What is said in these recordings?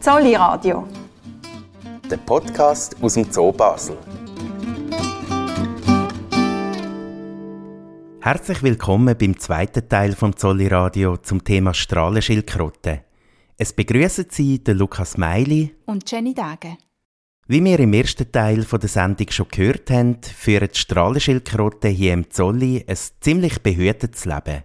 Zolli Radio. Der Podcast aus dem Zoo Basel. Herzlich willkommen beim zweiten Teil vom Zolli Radio zum Thema Strahlenschildkröte. Es begrüßen Sie den Lukas Meili und Jenny Dage. Wie wir im ersten Teil der Sendung schon gehört haben, führen die Strahlenschildkröte hier im Zolli ein ziemlich behütetes Leben.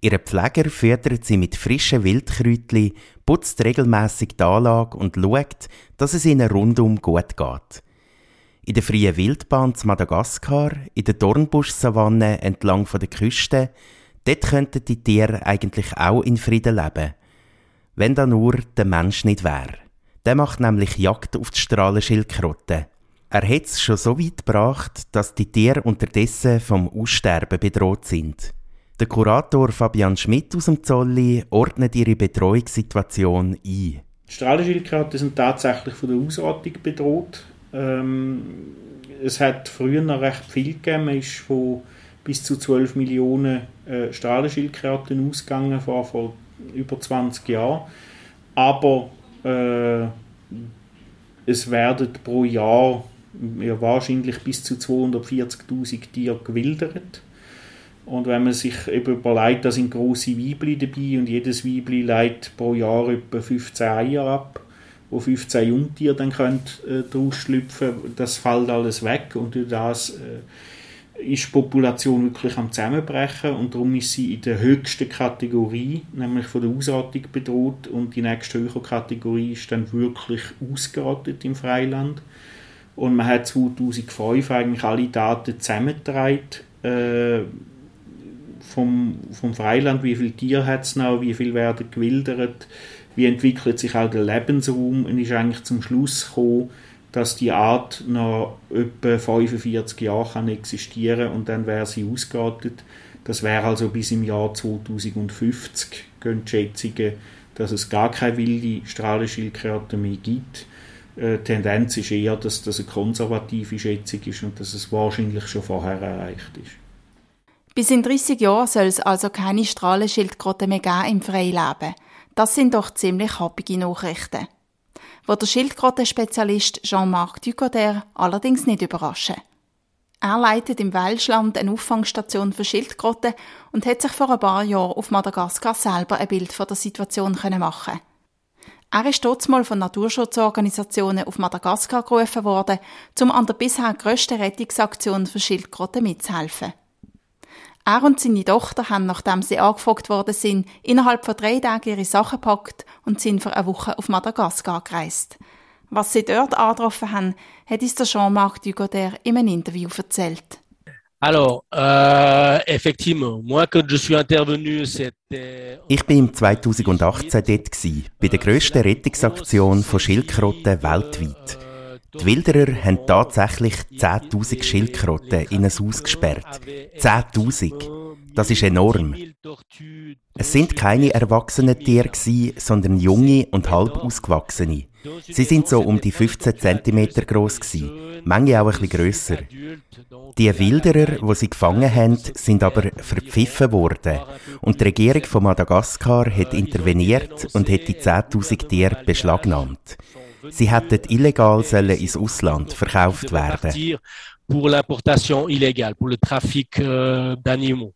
Ihre Pfleger füttert sie mit frischen Wildkräutchen, putzt regelmäßig die Anlage und schaut, dass es ihnen rundum gut geht. In der freien Wildbahn zu Madagaskar, in der Dornbusch-Savanne entlang der Küste, dort könnten die Tiere eigentlich auch in Frieden leben. Wenn da nur der Mensch nicht wäre. Der macht nämlich Jagd auf die Strahlenschildkröte. Er hat es schon so weit gebracht, dass die Tiere unterdessen vom Aussterben bedroht sind. Der Kurator Fabian Schmidt aus dem Zolli ordnet ihre Betreuungssituation ein. Die Strahlenschildkröten sind tatsächlich von der Ausrottung bedroht. Ähm, es hat früher noch recht viel gegeben. Man ist von bis zu 12 Millionen äh, Strahlenschildkröten ausgegangen vor, vor über 20 Jahren. Aber äh, es werden pro Jahr ja, wahrscheinlich bis zu 240.000 Tiere gewildert. Und wenn man sich eben überlegt, da sind grosse Weibli dabei und jedes Weibli leitet pro Jahr etwa 15 Eier ab, wo 15 Jungtiere dann können, äh, daraus schlüpfen das fällt alles weg und durch das äh, ist die Population wirklich am Zusammenbrechen und darum ist sie in der höchsten Kategorie, nämlich von der Ausrottung bedroht und die nächste höhere Kategorie ist dann wirklich ausgerottet im Freiland. Und man hat 2005 eigentlich alle Daten zusammengetragen, äh, vom, vom Freiland, wie viele Tiere hat es noch, wie viel werden gewildert, wie entwickelt sich auch der Lebensraum und ist eigentlich zum Schluss gekommen, dass die Art noch etwa 45 Jahre kann existieren und dann wäre sie ausgerottet. Das wäre also bis im Jahr 2050, gehen die Schätzungen, dass es gar keine wilde Strahlenschildkröte mehr gibt. Äh, die Tendenz ist eher, dass das eine konservative Schätzung ist und dass es wahrscheinlich schon vorher erreicht ist. Bis in 30 Jahren soll es also keine Strahlenschildkröte mehr geben im Freileben. Das sind doch ziemlich happige Nachrichten. Wo der Schildkrötenspezialist Jean-Marc Ducoder allerdings nicht überraschen. Er leitet im Welschland eine Auffangstation für Schildkröten und hat sich vor ein paar Jahren auf Madagaskar selber ein Bild von der Situation machen Er ist dort mal von Naturschutzorganisationen auf Madagaskar gerufen worden, um an der bisher grössten Rettungsaktion für Schildkröten mitzuhelfen. Er und seine Tochter haben, nachdem sie angefragt worden sind, innerhalb von drei Tagen ihre Sachen gepackt und sind für eine Woche auf Madagaskar gereist. Was sie dort angetroffen haben, hat uns der Jean-Marc Dugoder in einem Interview erzählt. Alors, euh, effectivement, moi quand je suis intervenu, c'était... Ich bin im 2018 dort gewesen, bei der grössten Rettungsaktion von Schildkröten weltweit. Die Wilderer haben tatsächlich 10.000 Schildkröten in ein Haus gesperrt. 10.000. Das ist enorm. Es sind keine erwachsenen Tiere sondern junge und halb ausgewachsene. Sie sind so um die 15 cm groß manche auch ein bisschen grösser. Die Wilderer, die sie gefangen haben, sind aber verpfiffen worden und die Regierung von Madagaskar hat interveniert und hat die 10.000 Tiere beschlagnahmt. Sie hätten illegal sollen ins Ausland verkauft werden. Pour l'importation illégale, pour le trafic euh, d'animaux.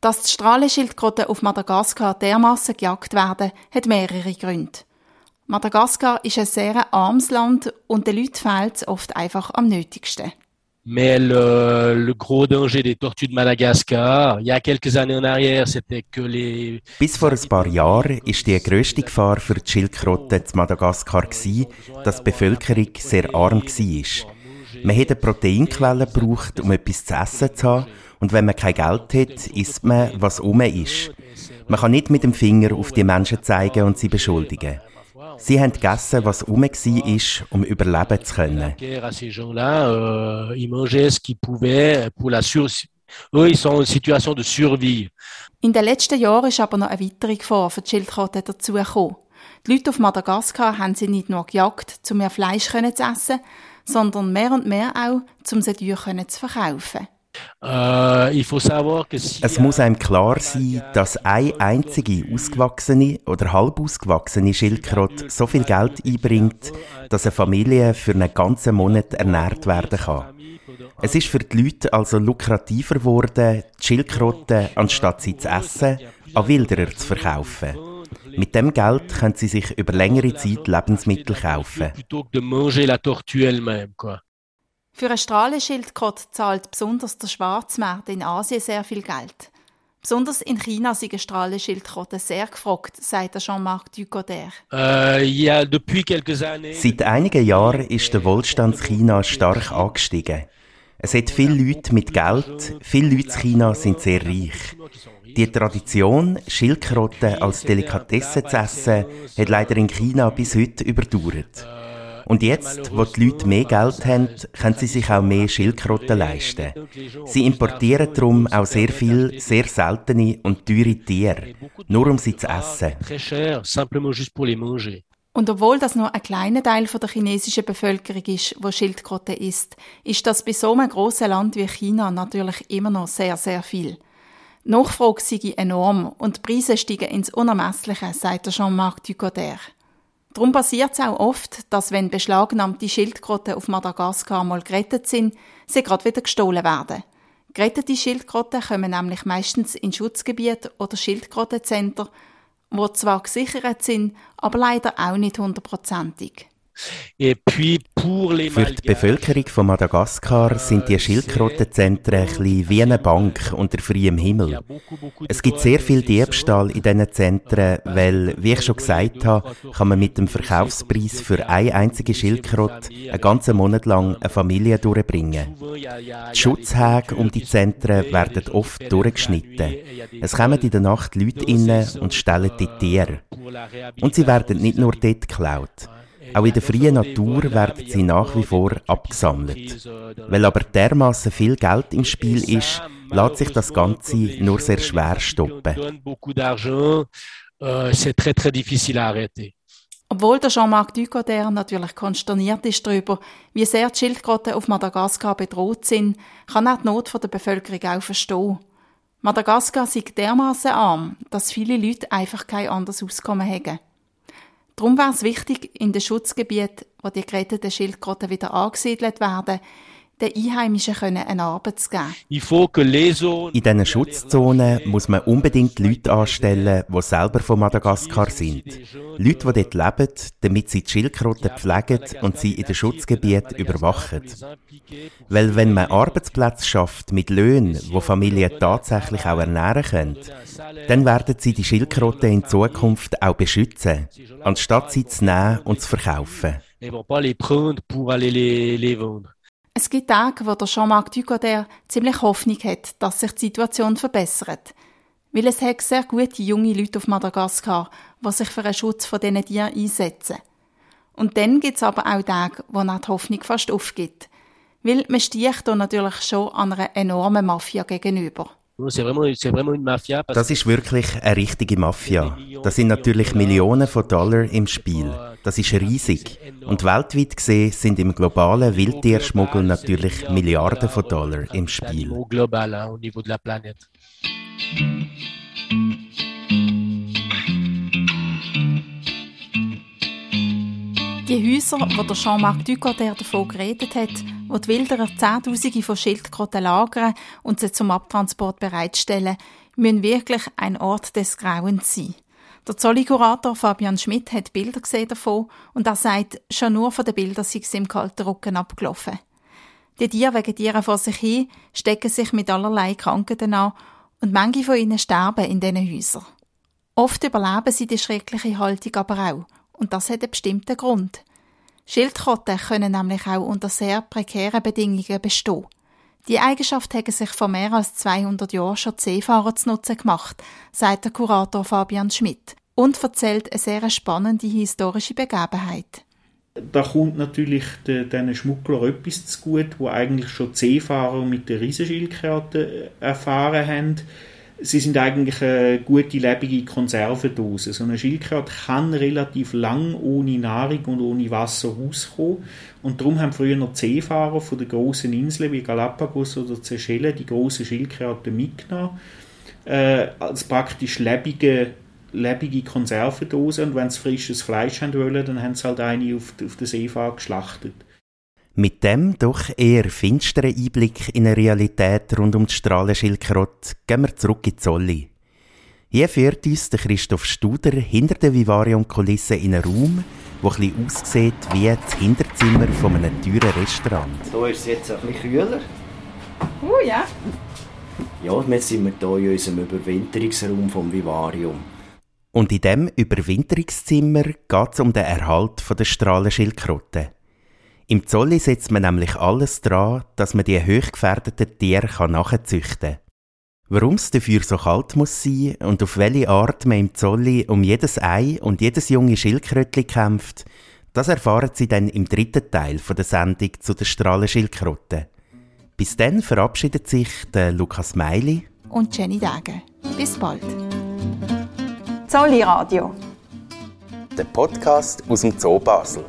Dass die Strahlenschildkröten auf Madagaskar dermaßen gejagt werden, hat mehrere Gründe. Madagaskar ist ein sehr armes Land und den Leuten fehlt es oft einfach am nötigsten. Mais le, le, gros danger des tortues de Madagascar, il y a quelques années en arrière, c'était que les... Bis vor ein paar Jahren ist die grösste Gefahr für die Schildkröten zu Madagaskar gewesen, dass die Bevölkerung sehr arm war. Man hätte Proteinquellen gebraucht, um etwas zu essen zu haben, und wenn man kein Geld hat, isst man, was um ist. Man kann nicht mit dem Finger auf die Menschen zeigen und sie beschuldigen. Sie haben gegessen, was um war, um überleben zu können. In den letzten Jahren ist aber noch eine weitere Gefahr für die Schildkröten dazugekommen. Die Leute auf Madagaskar haben sie nicht nur gejagt, um mehr Fleisch zu essen, sondern mehr und mehr auch, um sie zu verkaufen. Euh, es muss einem klar sein, dass eine einzige ausgewachsene oder halb ausgewachsene Schildkröte so viel Geld einbringt, dass eine Familie für einen ganzen Monat ernährt werden kann. Es ist für die Leute also lukrativer geworden, die Schildkröten, anstatt sie zu essen, an Wilderer zu verkaufen. Mit dem Geld können sie sich über längere Zeit Lebensmittel kaufen. Für eine Strahlenschildkröte zahlt besonders der Schwarzmarkt in Asien sehr viel Geld. Besonders in China sind Strahlenschildkröten sehr gefragt, sagt Jean-Marc Ducoder. Äh, Seit einigen Jahren ist der Wohlstand China stark angestiegen. Es hat viele Leute mit Geld, viele Leute in China sind sehr reich. Die Tradition, Schildkröten als Delikatesse zu essen, hat leider in China bis heute überdauert. Und jetzt, wo die Leute mehr Geld haben, können sie sich auch mehr Schildkröten leisten. Sie importieren darum auch sehr viel, sehr seltene und teure Tiere, nur um sie zu essen. Und obwohl das nur ein kleiner Teil der chinesischen Bevölkerung ist, wo Schildkröten isst, ist das bei so einem grossen Land wie China natürlich immer noch sehr, sehr viel. Die Nachfrage sei enorm und die Preise steigen ins Unermessliche, sagt Jean-Marc Ducoder. Darum passiert es auch oft, dass wenn beschlagnahmte Schildkröten auf Madagaskar mal gerettet sind, sie gerade wieder gestohlen werden. Gerettete Schildkröten kommen nämlich meistens in Schutzgebiete oder Schildkrötenzentren, wo zwar gesichert sind, aber leider auch nicht hundertprozentig. Für die Bevölkerung von Madagaskar sind die Schildkrötenzentren ein wie eine Bank unter freiem Himmel. Es gibt sehr viel Diebstahl in diesen Zentren, weil, wie ich schon gesagt habe, kann man mit dem Verkaufspreis für eine einzige Schildkröte einen ganzen Monat lang eine Familie durchbringen. Die Schutzhäge um die Zentren werden oft durchgeschnitten. Es kommen in der Nacht Leute rein und stellen die Tiere. Und sie werden nicht nur dort geklaut. Auch in der freien Natur werden sie nach wie vor abgesammelt. Weil aber dermaßen viel Geld im Spiel ist, lässt sich das Ganze nur sehr schwer stoppen. Obwohl der Jean-Marc Ducoder natürlich konsterniert ist darüber, wie sehr die Schildkröten auf Madagaskar bedroht sind, kann er die Not der Bevölkerung auch verstehen. Madagaskar ist dermaßen arm, dass viele Leute einfach kein anderes Auskommen haben. Darum wäre es wichtig, in den Schutzgebieten, wo die geretteten Schildkröten wieder angesiedelt werden, den Einheimischen eine Arbeit zu geben. In diesen Schutzzonen muss man unbedingt Leute anstellen, die selber von Madagaskar sind. Leute, die dort leben, damit sie die Schildkröten pflegen und sie in den Schutzgebieten überwachen. Weil wenn man Arbeitsplätze schafft mit Löhnen, wo Familien tatsächlich auch ernähren können, dann werden sie die Schildkröten in Zukunft auch beschützen, anstatt sie zu nehmen und zu verkaufen. Es gibt Tage, wo der Jean-Marc Ducoder ziemlich Hoffnung hat, dass sich die Situation verbessert. Weil es hat sehr gute junge Leute auf Madagaskar, die sich für den Schutz von diesen Tieren einsetzen. Und dann gibt es aber auch Tage, wo die Hoffnung fast aufgibt. Weil man sticht hier natürlich schon an einer enormen Mafia gegenüber. Das ist wirklich eine richtige Mafia. Das sind natürlich Millionen von Dollar im Spiel. Das ist riesig. Und weltweit gesehen sind im globalen Wildtierschmuggel natürlich Milliarden von Dollar im Spiel. Die Häuser, wo der Jean-Marc Ducoter davon geredet hat, wo die Wilderer Zehntausende von Schildkröten lagern und sie zum Abtransport bereitstellen, müssen wirklich ein Ort des Grauens sein. Der Zolli-Kurator Fabian Schmidt hat Bilder gesehen davon und er sagt, schon nur von den Bildern sei es im kalten Rücken abgelaufen. Die Tiere vegetieren vor sich hin, stecken sich mit allerlei Krankheiten an und manche von ihnen sterben in diesen Häusern. Oft überleben sie die schreckliche Haltung aber auch. Und das hat einen bestimmten Grund. Schildkröten können nämlich auch unter sehr prekären Bedingungen bestehen. Die Eigenschaft haben sich vor mehr als 200 Jahren schon Seefahrer zu Nutzen gemacht, sagt der Kurator Fabian Schmidt und erzählt eine sehr spannende historische Begebenheit. Da kommt natürlich diesen Schmuggler etwas zu gut, wo eigentlich schon Seefahrer mit den Riesenschildkröten erfahren haben sie sind eigentlich eine gute, lebige Konservendose. So eine Schildkröte kann relativ lang ohne Nahrung und ohne Wasser rauskommen. Und darum haben früher noch Seefahrer von den großen Inseln wie Galapagos oder Seychellen die großen Schildkröten mitgenommen. Äh, als praktisch lebige, lebige Konservendose. Und wenn sie frisches Fleisch haben wollen, dann haben sie halt eine auf, auf der Seefahrt geschlachtet. Mit dem doch eher finsteren Einblick in eine Realität rund um die Strahlenschildkröte gehen wir zurück in Zolli. Hier führt uns der Christoph Studer hinter der Vivarium-Kulisse in einen Raum, der ein aussieht wie das Hinterzimmer von einem teuren Restaurant. Hier ist es jetzt ein bisschen kühler. Oh ja. Ja, jetzt sind wir hier in unserem Überwinterungsraum vom Vivarium. Und in diesem Überwinterungszimmer geht es um den Erhalt der Strahlenschildkröte. Im Zolli setzt man nämlich alles dran, dass man die hochgefährdeten Tiere nachzüchten kann. Warum es dafür so kalt muss sein und auf welche Art man im Zolli um jedes Ei und jedes junge Schildkrötli kämpft, das erfahren Sie dann im dritten Teil der Sendung zu der Strahlenschildkröte. Bis dann verabschiedet sich der Lukas Meili und Jenny Dage. Bis bald. Zolli Radio. Der Podcast aus dem Zoo Basel.